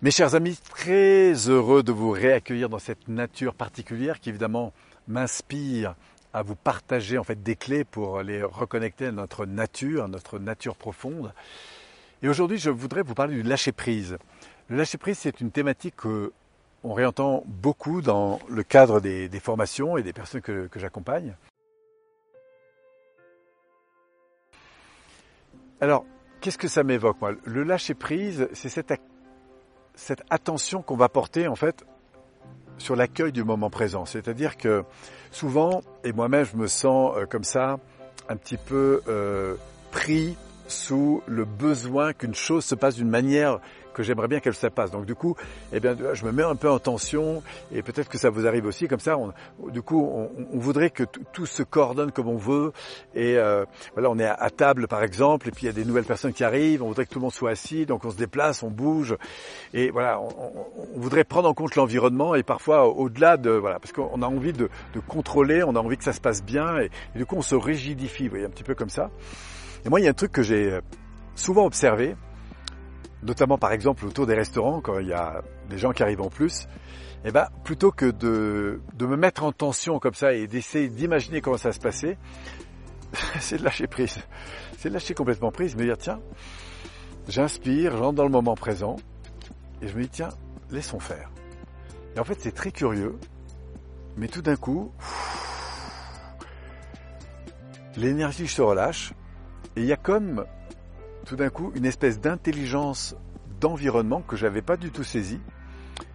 Mes chers amis, très heureux de vous réaccueillir dans cette nature particulière qui évidemment m'inspire à vous partager en fait des clés pour les reconnecter à notre nature, à notre nature profonde. Et aujourd'hui, je voudrais vous parler du lâcher prise. Le lâcher prise, c'est une thématique que on réentend beaucoup dans le cadre des, formations et des personnes que, j'accompagne. Alors, qu'est-ce que ça m'évoque moi? Le lâcher prise, c'est cette, cette attention qu'on va porter en fait sur l'accueil du moment présent. C'est-à-dire que souvent, et moi-même je me sens euh, comme ça, un petit peu euh, pris sous le besoin qu'une chose se passe d'une manière que j'aimerais bien qu'elle se passe. Donc du coup, eh bien, je me mets un peu en tension et peut-être que ça vous arrive aussi comme ça. Du coup, on, voudrait que tout se coordonne comme on veut et euh, voilà, on est à, table par exemple et puis il y a des nouvelles personnes qui arrivent. On voudrait que tout le monde soit assis, donc on se déplace, on bouge et voilà, on, voudrait prendre en compte l'environnement et parfois au-delà de voilà, parce qu'on a envie de, de, contrôler, on a envie que ça se passe bien et, et du coup on se rigidifie, vous voyez, un petit peu comme ça. Et moi, il y a un truc que j'ai souvent observé, notamment par exemple autour des restaurants, quand il y a des gens qui arrivent en plus, eh ben, plutôt que de, de me mettre en tension comme ça et d'essayer d'imaginer comment ça va se passer, c'est de lâcher prise. C'est de lâcher complètement prise, me dire tiens, j'inspire, j'entre dans le moment présent, et je me dis tiens, laissons faire. Et en fait, c'est très curieux, mais tout d'un coup, l'énergie se relâche, et il y a comme tout d'un coup une espèce d'intelligence d'environnement que j'avais pas du tout saisi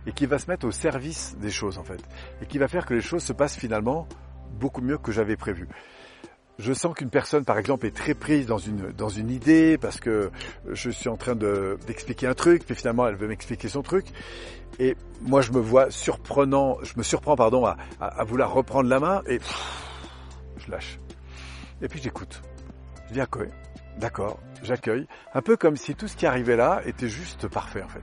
et qui va se mettre au service des choses en fait et qui va faire que les choses se passent finalement beaucoup mieux que j'avais prévu. Je sens qu'une personne, par exemple, est très prise dans une dans une idée parce que je suis en train d'expliquer un truc, puis finalement elle veut m'expliquer son truc, et moi je me vois surprenant, je me surprends pardon à, à, vouloir reprendre la main et je lâche. Et puis j'écoute. Quoi D'accord, j'accueille. Un peu comme si tout ce qui arrivait là était juste parfait en fait.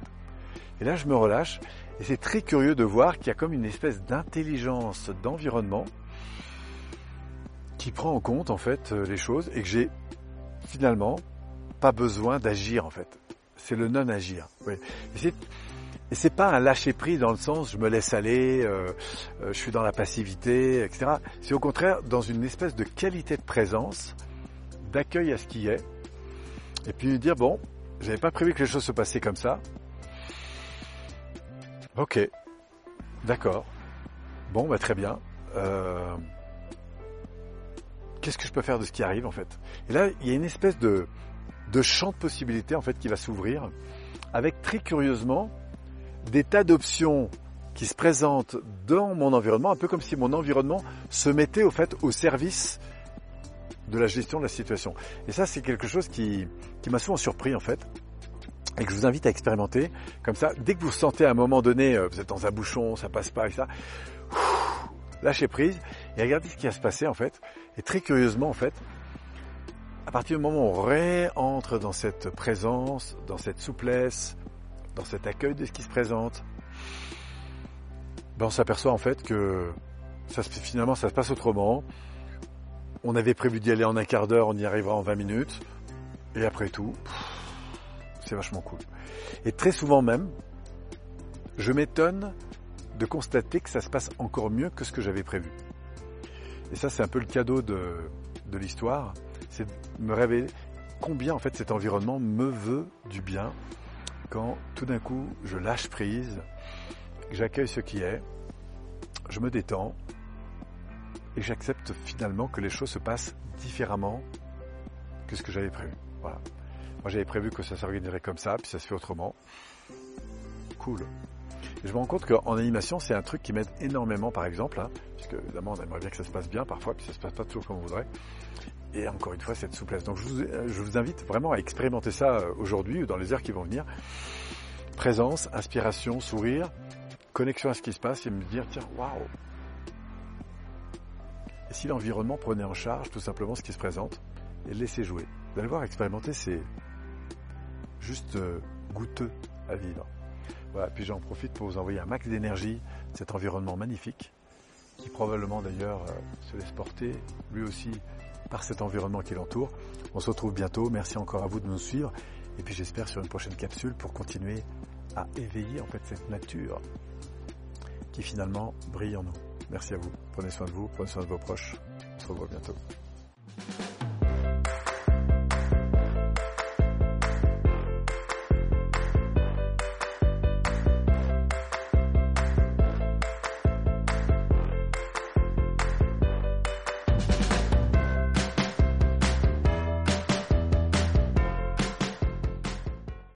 Et là, je me relâche. Et c'est très curieux de voir qu'il y a comme une espèce d'intelligence d'environnement qui prend en compte en fait euh, les choses et que j'ai finalement pas besoin d'agir en fait. C'est le non-agir. Oui. Et c'est pas un lâcher prise dans le sens je me laisse aller, euh, euh, je suis dans la passivité, etc. C'est au contraire dans une espèce de qualité de présence d'accueil à ce qui est, et puis dire bon, j'avais pas prévu que les choses se passaient comme ça. Ok, d'accord. Bon, bah très bien. Euh, qu'est-ce que je peux faire de ce qui arrive en fait? Et là, il y a une espèce de, de champ de possibilités en fait qui va s'ouvrir, avec très curieusement des tas d'options qui se présentent dans mon environnement, un peu comme si mon environnement se mettait au fait au service de la gestion de la situation. Et ça, c'est quelque chose qui, qui m'a souvent surpris en fait et que je vous invite à expérimenter. Comme ça, dès que vous sentez à un moment donné, euh, vous êtes dans un bouchon, ça passe pas et ça, lâchez prise et regardez ce qui va se passer en fait. Et très curieusement en fait, à partir du moment où on réentre dans cette présence, dans cette souplesse, dans cet accueil de ce qui se présente, ben on s'aperçoit en fait que ça, finalement ça se passe autrement. On avait prévu d'y aller en un quart d'heure, on y arrivera en 20 minutes. Et après tout, c'est vachement cool. Et très souvent même, je m'étonne de constater que ça se passe encore mieux que ce que j'avais prévu. Et ça, c'est un peu le cadeau de, de l'histoire, c'est de me révéler combien en fait cet environnement me veut du bien quand tout d'un coup je lâche prise, j'accueille ce qui est, je me détends, et j'accepte finalement que les choses se passent différemment que ce que j'avais prévu. Voilà. Moi j'avais prévu que ça s'organiserait comme ça, puis ça se fait autrement. Cool. Je me rends compte qu'en animation, c'est un truc qui m'aide énormément, par exemple, hein, puisque évidemment, on aimerait bien que ça se passe bien parfois, puis ça se passe pas toujours comme on voudrait. Et encore une fois, cette souplesse. Donc, je vous, je vous invite vraiment à expérimenter ça euh, aujourd'hui ou dans les heures qui vont venir. Présence, inspiration, sourire, connexion à ce qui se passe et me dire, tiens, waouh, si l'environnement prenait en charge tout simplement ce qui se présente et le laissait jouer Vous allez voir, expérimenter, c'est juste euh, goûteux à vivre. Voilà, puis j'en profite pour vous envoyer un max d'énergie, cet environnement magnifique, qui probablement d'ailleurs euh, se laisse porter lui aussi par cet environnement qui l'entoure. On se retrouve bientôt, merci encore à vous de nous suivre, et puis j'espère sur une prochaine capsule pour continuer à éveiller en fait cette nature qui finalement brille en nous. Merci à vous. Prenez soin de vous, prenez soin de vos proches. On se revoit bientôt.